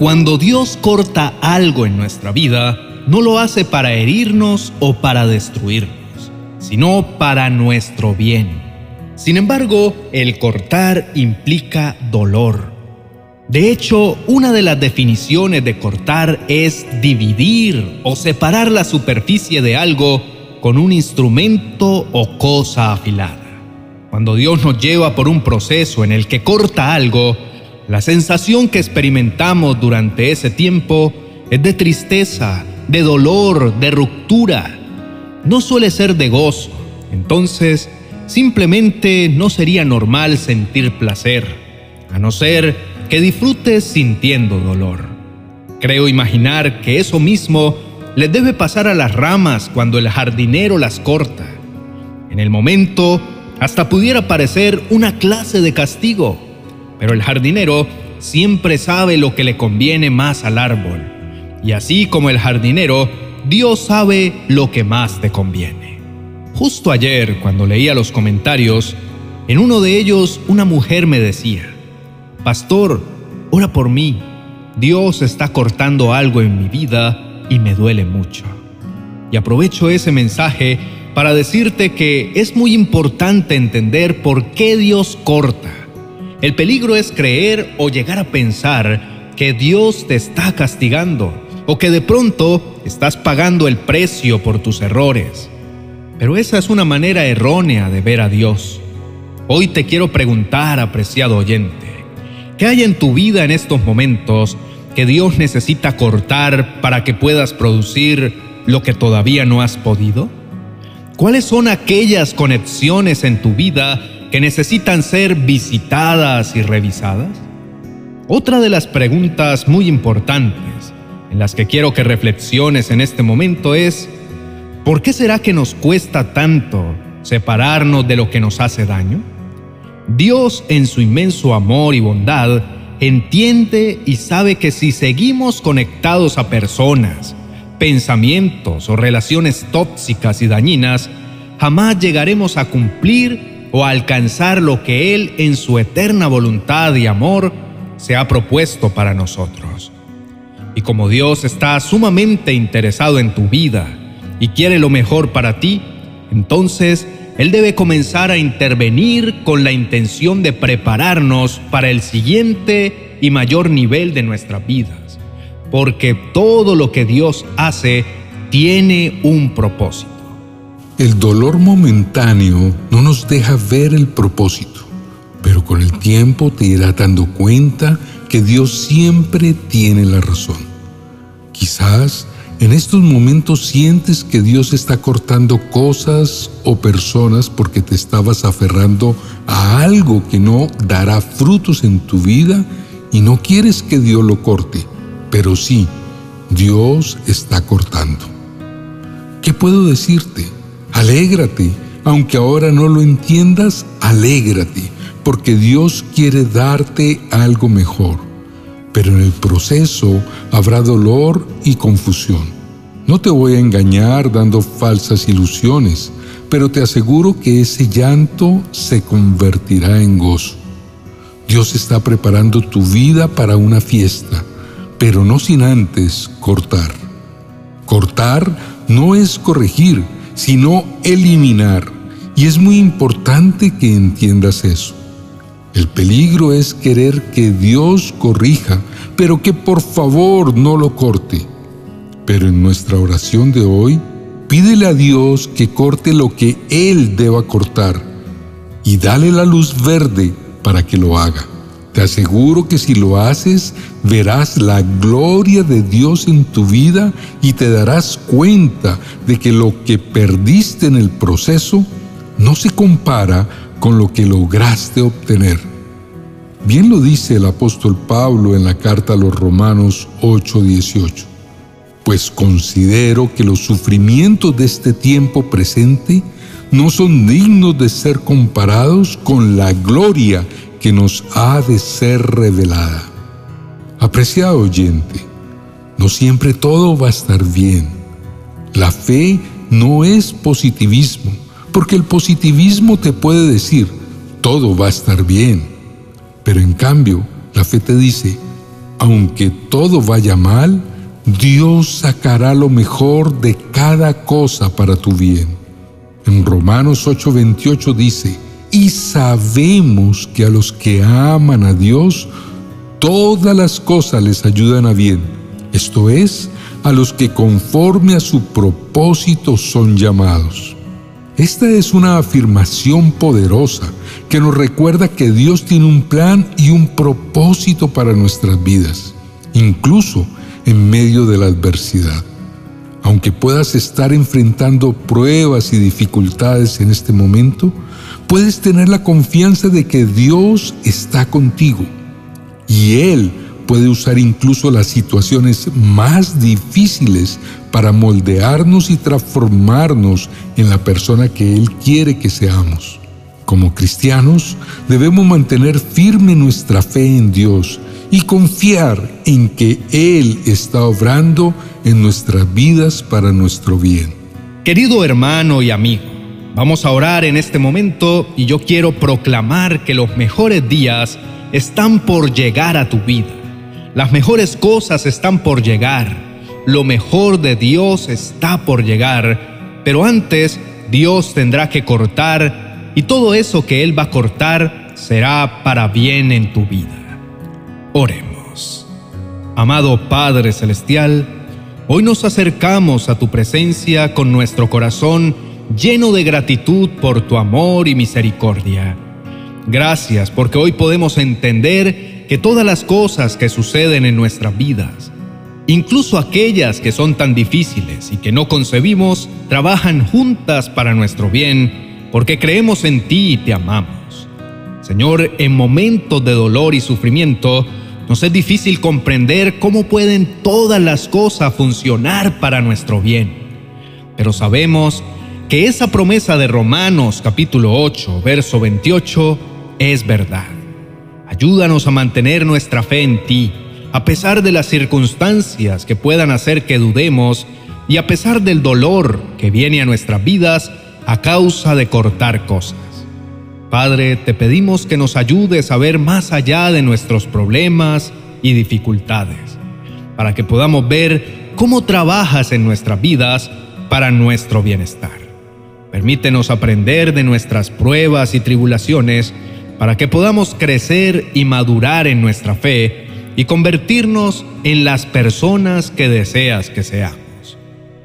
Cuando Dios corta algo en nuestra vida, no lo hace para herirnos o para destruirnos, sino para nuestro bien. Sin embargo, el cortar implica dolor. De hecho, una de las definiciones de cortar es dividir o separar la superficie de algo con un instrumento o cosa afilada. Cuando Dios nos lleva por un proceso en el que corta algo, la sensación que experimentamos durante ese tiempo es de tristeza, de dolor, de ruptura. No suele ser de gozo. Entonces, simplemente no sería normal sentir placer, a no ser que disfrutes sintiendo dolor. Creo imaginar que eso mismo le debe pasar a las ramas cuando el jardinero las corta. En el momento, hasta pudiera parecer una clase de castigo pero el jardinero siempre sabe lo que le conviene más al árbol. Y así como el jardinero, Dios sabe lo que más te conviene. Justo ayer, cuando leía los comentarios, en uno de ellos una mujer me decía, Pastor, ora por mí. Dios está cortando algo en mi vida y me duele mucho. Y aprovecho ese mensaje para decirte que es muy importante entender por qué Dios corta el peligro es creer o llegar a pensar que Dios te está castigando o que de pronto estás pagando el precio por tus errores. Pero esa es una manera errónea de ver a Dios. Hoy te quiero preguntar, apreciado oyente, ¿qué hay en tu vida en estos momentos que Dios necesita cortar para que puedas producir lo que todavía no has podido? ¿Cuáles son aquellas conexiones en tu vida que necesitan ser visitadas y revisadas? Otra de las preguntas muy importantes en las que quiero que reflexiones en este momento es, ¿por qué será que nos cuesta tanto separarnos de lo que nos hace daño? Dios en su inmenso amor y bondad entiende y sabe que si seguimos conectados a personas, pensamientos o relaciones tóxicas y dañinas, jamás llegaremos a cumplir o alcanzar lo que Él en su eterna voluntad y amor se ha propuesto para nosotros. Y como Dios está sumamente interesado en tu vida y quiere lo mejor para ti, entonces Él debe comenzar a intervenir con la intención de prepararnos para el siguiente y mayor nivel de nuestras vidas, porque todo lo que Dios hace tiene un propósito. El dolor momentáneo no nos deja ver el propósito, pero con el tiempo te irás dando cuenta que Dios siempre tiene la razón. Quizás en estos momentos sientes que Dios está cortando cosas o personas porque te estabas aferrando a algo que no dará frutos en tu vida y no quieres que Dios lo corte, pero sí, Dios está cortando. ¿Qué puedo decirte? Alégrate, aunque ahora no lo entiendas, alégrate, porque Dios quiere darte algo mejor. Pero en el proceso habrá dolor y confusión. No te voy a engañar dando falsas ilusiones, pero te aseguro que ese llanto se convertirá en gozo. Dios está preparando tu vida para una fiesta, pero no sin antes cortar. Cortar no es corregir, sino eliminar. Y es muy importante que entiendas eso. El peligro es querer que Dios corrija, pero que por favor no lo corte. Pero en nuestra oración de hoy, pídele a Dios que corte lo que Él deba cortar y dale la luz verde para que lo haga. Te aseguro que si lo haces, verás la gloria de Dios en tu vida y te darás cuenta de que lo que perdiste en el proceso no se compara con lo que lograste obtener. Bien lo dice el apóstol Pablo en la carta a los Romanos 8:18. Pues considero que los sufrimientos de este tiempo presente no son dignos de ser comparados con la gloria que nos ha de ser revelada. Apreciado oyente, no siempre todo va a estar bien. La fe no es positivismo, porque el positivismo te puede decir, todo va a estar bien. Pero en cambio, la fe te dice, aunque todo vaya mal, Dios sacará lo mejor de cada cosa para tu bien. En Romanos 8:28 dice, y sabemos que a los que aman a Dios, todas las cosas les ayudan a bien, esto es, a los que conforme a su propósito son llamados. Esta es una afirmación poderosa que nos recuerda que Dios tiene un plan y un propósito para nuestras vidas, incluso en medio de la adversidad. Aunque puedas estar enfrentando pruebas y dificultades en este momento, puedes tener la confianza de que Dios está contigo y Él puede usar incluso las situaciones más difíciles para moldearnos y transformarnos en la persona que Él quiere que seamos. Como cristianos, debemos mantener firme nuestra fe en Dios y confiar en que Él está obrando en nuestras vidas para nuestro bien. Querido hermano y amigo, vamos a orar en este momento y yo quiero proclamar que los mejores días están por llegar a tu vida. Las mejores cosas están por llegar. Lo mejor de Dios está por llegar. Pero antes Dios tendrá que cortar y todo eso que Él va a cortar será para bien en tu vida. Oremos. Amado Padre Celestial, hoy nos acercamos a tu presencia con nuestro corazón lleno de gratitud por tu amor y misericordia. Gracias porque hoy podemos entender que todas las cosas que suceden en nuestras vidas, incluso aquellas que son tan difíciles y que no concebimos, trabajan juntas para nuestro bien, porque creemos en ti y te amamos. Señor, en momentos de dolor y sufrimiento, nos es difícil comprender cómo pueden todas las cosas funcionar para nuestro bien. Pero sabemos que esa promesa de Romanos capítulo 8, verso 28, es verdad. Ayúdanos a mantener nuestra fe en ti, a pesar de las circunstancias que puedan hacer que dudemos y a pesar del dolor que viene a nuestras vidas a causa de cortar cosas. Padre, te pedimos que nos ayudes a ver más allá de nuestros problemas y dificultades, para que podamos ver cómo trabajas en nuestras vidas para nuestro bienestar. Permítenos aprender de nuestras pruebas y tribulaciones para que podamos crecer y madurar en nuestra fe y convertirnos en las personas que deseas que seamos.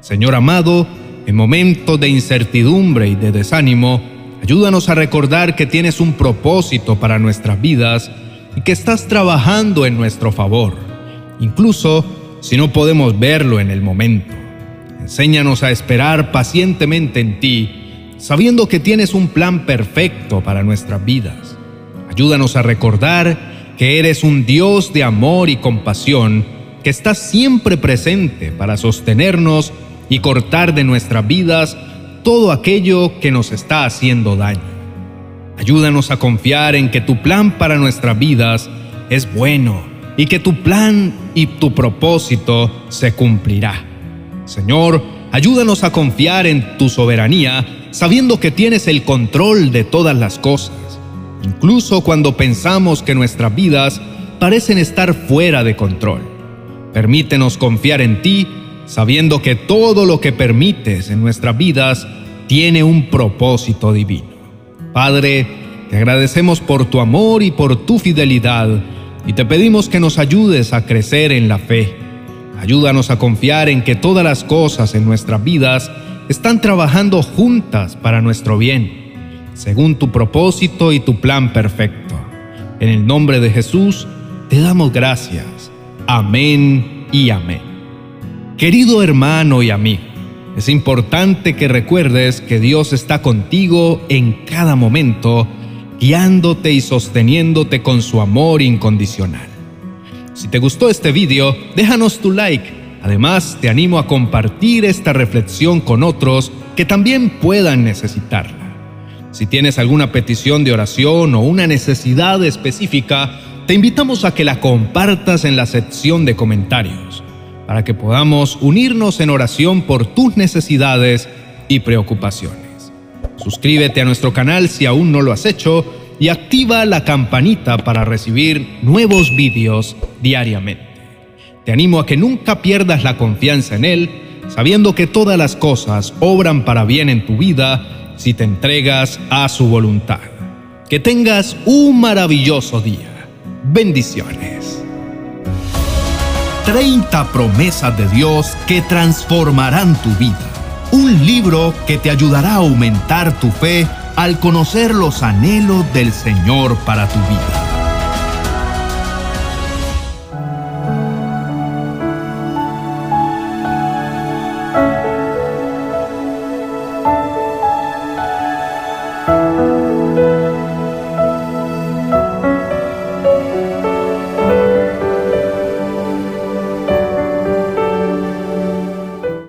Señor amado, en momentos de incertidumbre y de desánimo, Ayúdanos a recordar que tienes un propósito para nuestras vidas y que estás trabajando en nuestro favor, incluso si no podemos verlo en el momento. Enséñanos a esperar pacientemente en ti, sabiendo que tienes un plan perfecto para nuestras vidas. Ayúdanos a recordar que eres un Dios de amor y compasión que está siempre presente para sostenernos y cortar de nuestras vidas todo aquello que nos está haciendo daño. Ayúdanos a confiar en que tu plan para nuestras vidas es bueno y que tu plan y tu propósito se cumplirá. Señor, ayúdanos a confiar en tu soberanía sabiendo que tienes el control de todas las cosas, incluso cuando pensamos que nuestras vidas parecen estar fuera de control. Permítenos confiar en ti sabiendo que todo lo que permites en nuestras vidas tiene un propósito divino. Padre, te agradecemos por tu amor y por tu fidelidad y te pedimos que nos ayudes a crecer en la fe. Ayúdanos a confiar en que todas las cosas en nuestras vidas están trabajando juntas para nuestro bien, según tu propósito y tu plan perfecto. En el nombre de Jesús, te damos gracias. Amén y amén. Querido hermano y amigo, es importante que recuerdes que Dios está contigo en cada momento, guiándote y sosteniéndote con su amor incondicional. Si te gustó este video, déjanos tu like. Además, te animo a compartir esta reflexión con otros que también puedan necesitarla. Si tienes alguna petición de oración o una necesidad específica, te invitamos a que la compartas en la sección de comentarios para que podamos unirnos en oración por tus necesidades y preocupaciones. Suscríbete a nuestro canal si aún no lo has hecho y activa la campanita para recibir nuevos vídeos diariamente. Te animo a que nunca pierdas la confianza en Él, sabiendo que todas las cosas obran para bien en tu vida si te entregas a su voluntad. Que tengas un maravilloso día. Bendiciones. 30 promesas de Dios que transformarán tu vida. Un libro que te ayudará a aumentar tu fe al conocer los anhelos del Señor para tu vida.